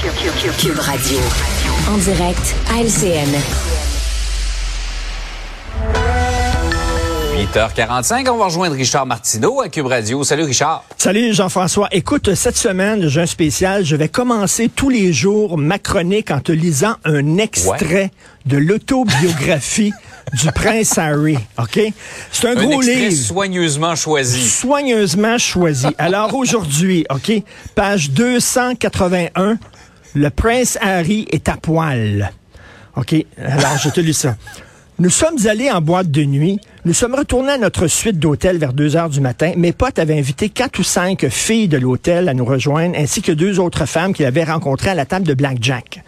Cube Radio. En direct à LCN. 8h45, on va rejoindre Richard Martineau à Cube Radio. Salut Richard. Salut Jean-François. Écoute, cette semaine, j'ai un spécial. Je vais commencer tous les jours ma chronique en te lisant un extrait de l'autobiographie du prince Harry. OK? C'est un, gros livre. soigneusement choisi. Soigneusement choisi. Alors aujourd'hui, OK? Page 281. Le prince Harry est à poil. OK? Alors, je te lis ça. Nous sommes allés en boîte de nuit. Nous sommes retournés à notre suite d'hôtel vers 2 heures du matin. Mes potes avaient invité quatre ou cinq filles de l'hôtel à nous rejoindre, ainsi que deux autres femmes qu'ils avaient rencontrées à la table de blackjack.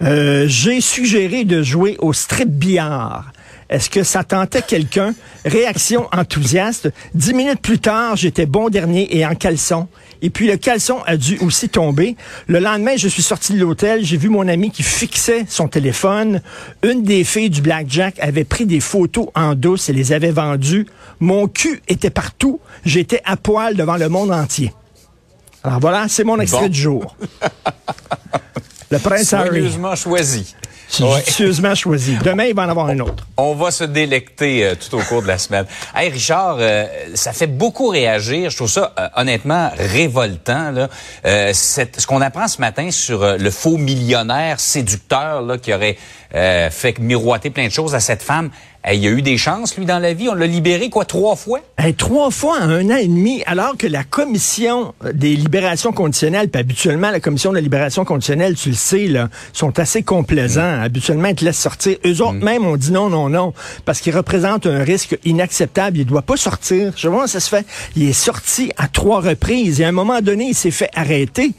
Euh, J'ai suggéré de jouer au strip billard. Est-ce que ça tentait quelqu'un? Réaction enthousiaste. Dix minutes plus tard, j'étais bon dernier et en caleçon. Et puis le caleçon a dû aussi tomber. Le lendemain, je suis sorti de l'hôtel. J'ai vu mon ami qui fixait son téléphone. Une des filles du Blackjack avait pris des photos en douce et les avait vendues. Mon cul était partout. J'étais à poil devant le monde entier. Alors voilà, c'est mon extrait du jour. Le prince Harry. choisi. Judicieusement choisi. Demain, il va en avoir un autre. On va se délecter euh, tout au cours de la semaine. Hey, Richard, euh, ça fait beaucoup réagir. Je trouve ça euh, honnêtement révoltant. Là. ce qu'on apprend ce matin sur le faux millionnaire séducteur là, qui aurait fait miroiter plein de choses à cette femme il y a eu des chances, lui, dans la vie? On l'a libéré, quoi, trois fois? trois fois en un an et demi, alors que la commission des libérations conditionnelles, puis habituellement, la commission de libération conditionnelle, tu le sais, là, sont assez complaisants. Habituellement, ils te laissent sortir. Eux autres, mm. même, ont dit non, non, non, parce qu'ils représentent un risque inacceptable. Il ne doit pas sortir. Je vois comment ça se fait. Il est sorti à trois reprises. Et à un moment donné, il s'est fait arrêter.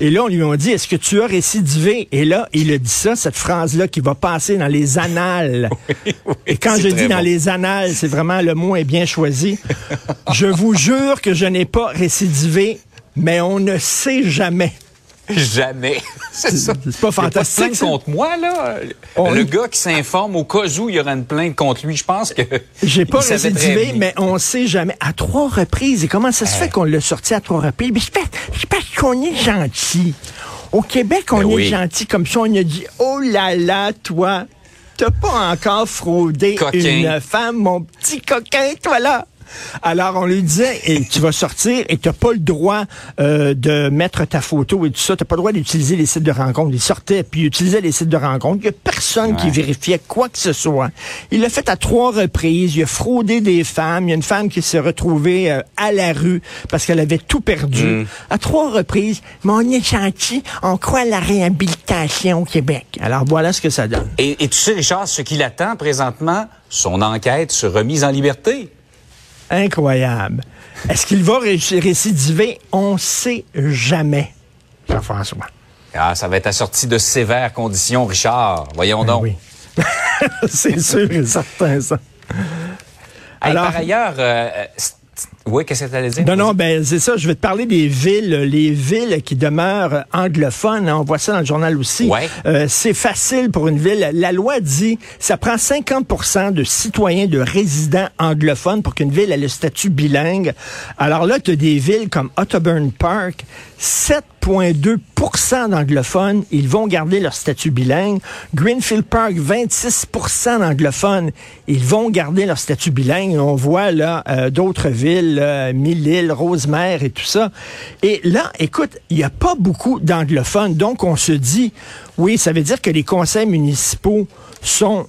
Et là, on lui a dit, est-ce que tu as récidivé? Et là, il a dit ça, cette phrase-là qui va passer dans les annales. quand je dis dans les annales, c'est vraiment le mot est bien choisi. je vous jure que je n'ai pas récidivé, mais on ne sait jamais. Jamais. C'est ça. C'est pas fantastique. Il y a pas contre moi, là. Le gars qui s'informe au cas où il y aura une plainte contre lui, je pense que. J'ai pas récidivé, mais on sait jamais. À trois reprises. Et comment ça se fait qu'on l'a sorti à trois reprises? C'est parce qu'on est gentil. Au Québec, on ben est gentil comme ça. On a dit, oh là là, toi, t'as pas encore fraudé une femme, mon petit coquin, toi là. Alors, on lui disait, et tu vas sortir et tu n'as pas le droit euh, de mettre ta photo et tout ça. Tu n'as pas le droit d'utiliser les sites de rencontres. Il sortait puis il utilisait les sites de rencontres. Il n'y a personne qui vérifiait quoi que ce soit. Il l'a fait à trois reprises. Il a fraudé des femmes. Il y a une femme qui s'est retrouvée euh, à la rue parce qu'elle avait tout perdu. Mm. À trois reprises. Mais on est gentil. On croit à la réhabilitation au Québec. Alors, voilà ce que ça donne. Et, et tu sais, Richard, ce qu'il attend présentement, son enquête sur remise en liberté. Incroyable. Est-ce qu'il va récidiver? On ne sait jamais, Jean-François. Ah, ça va être assorti de sévères conditions, Richard. Voyons ben donc. Oui. C'est sûr et certain, ça. Alors, par ailleurs, euh, oui, qu'est-ce que tu allais dire? Non, non, ben c'est ça. Je vais te parler des villes, les villes qui demeurent anglophones. On voit ça dans le journal aussi. Euh, c'est facile pour une ville. La loi dit ça prend 50% de citoyens, de résidents anglophones pour qu'une ville ait le statut bilingue. Alors là, tu as des villes comme Otterburn Park, 7,2 d'anglophones, ils vont garder leur statut bilingue. Greenfield Park, 26 d'anglophones, ils vont garder leur statut bilingue. On voit là euh, d'autres villes, euh, Mille-Îles, Rosemère et tout ça. Et là, écoute, il n'y a pas beaucoup d'anglophones. Donc, on se dit, oui, ça veut dire que les conseils municipaux sont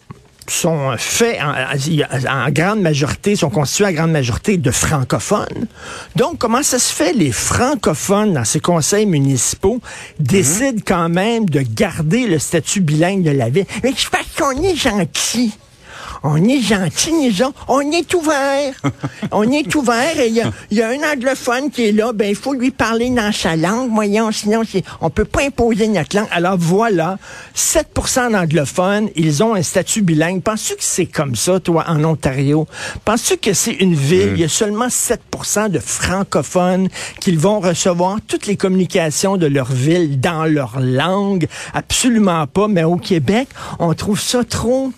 sont faits en, grande majorité, sont constitués à grande majorité de francophones. Donc, comment ça se fait, les francophones dans ces conseils municipaux décident quand même de garder le statut bilingue de la ville? Mais je pense qu'on est gentil on est gentil, nous On est ouvert. on est ouvert et il y, a, un anglophone qui est là. Ben, il faut lui parler dans sa langue. Voyons, sinon, on peut pas imposer notre langue. Alors voilà, 7% d'anglophones, ils ont un statut bilingue. Penses-tu que c'est comme ça, toi, en Ontario? Penses-tu que c'est une ville, mm. il y a seulement 7% de francophones qu'ils vont recevoir toutes les communications de leur ville dans leur langue? Absolument pas. Mais au Québec, on trouve ça trop...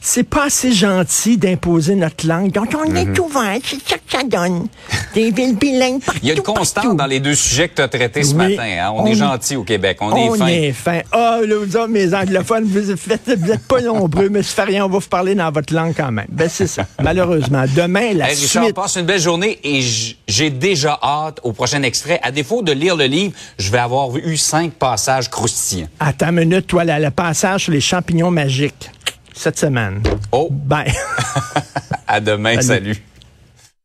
C'est pas assez assez gentil d'imposer notre langue. Donc, on est ouvert, c'est ça que ça donne. Des villes bilingues partout, Il y a une constante partout. dans les deux sujets que tu as traités ce matin. hein. On, On- est gentil au Québec. On, On est fin. est fin. Ah, là, vous autres, mes anglophones, vous faites, vous êtes pas nombreux, mais ça fait rien, on va vous parler dans votre langue quand même. Ben, c'est ça. Malheureusement. Demain, la Hey, Richard, suite. passe une belle journée et j'ai déjà hâte au prochain extrait. À défaut de lire le livre, je vais avoir eu cinq passages croustillants. Attends une minute, toi, là, le passage sur les champignons magiques. Cette semaine. Oh, Ben. à demain, Salut. salut.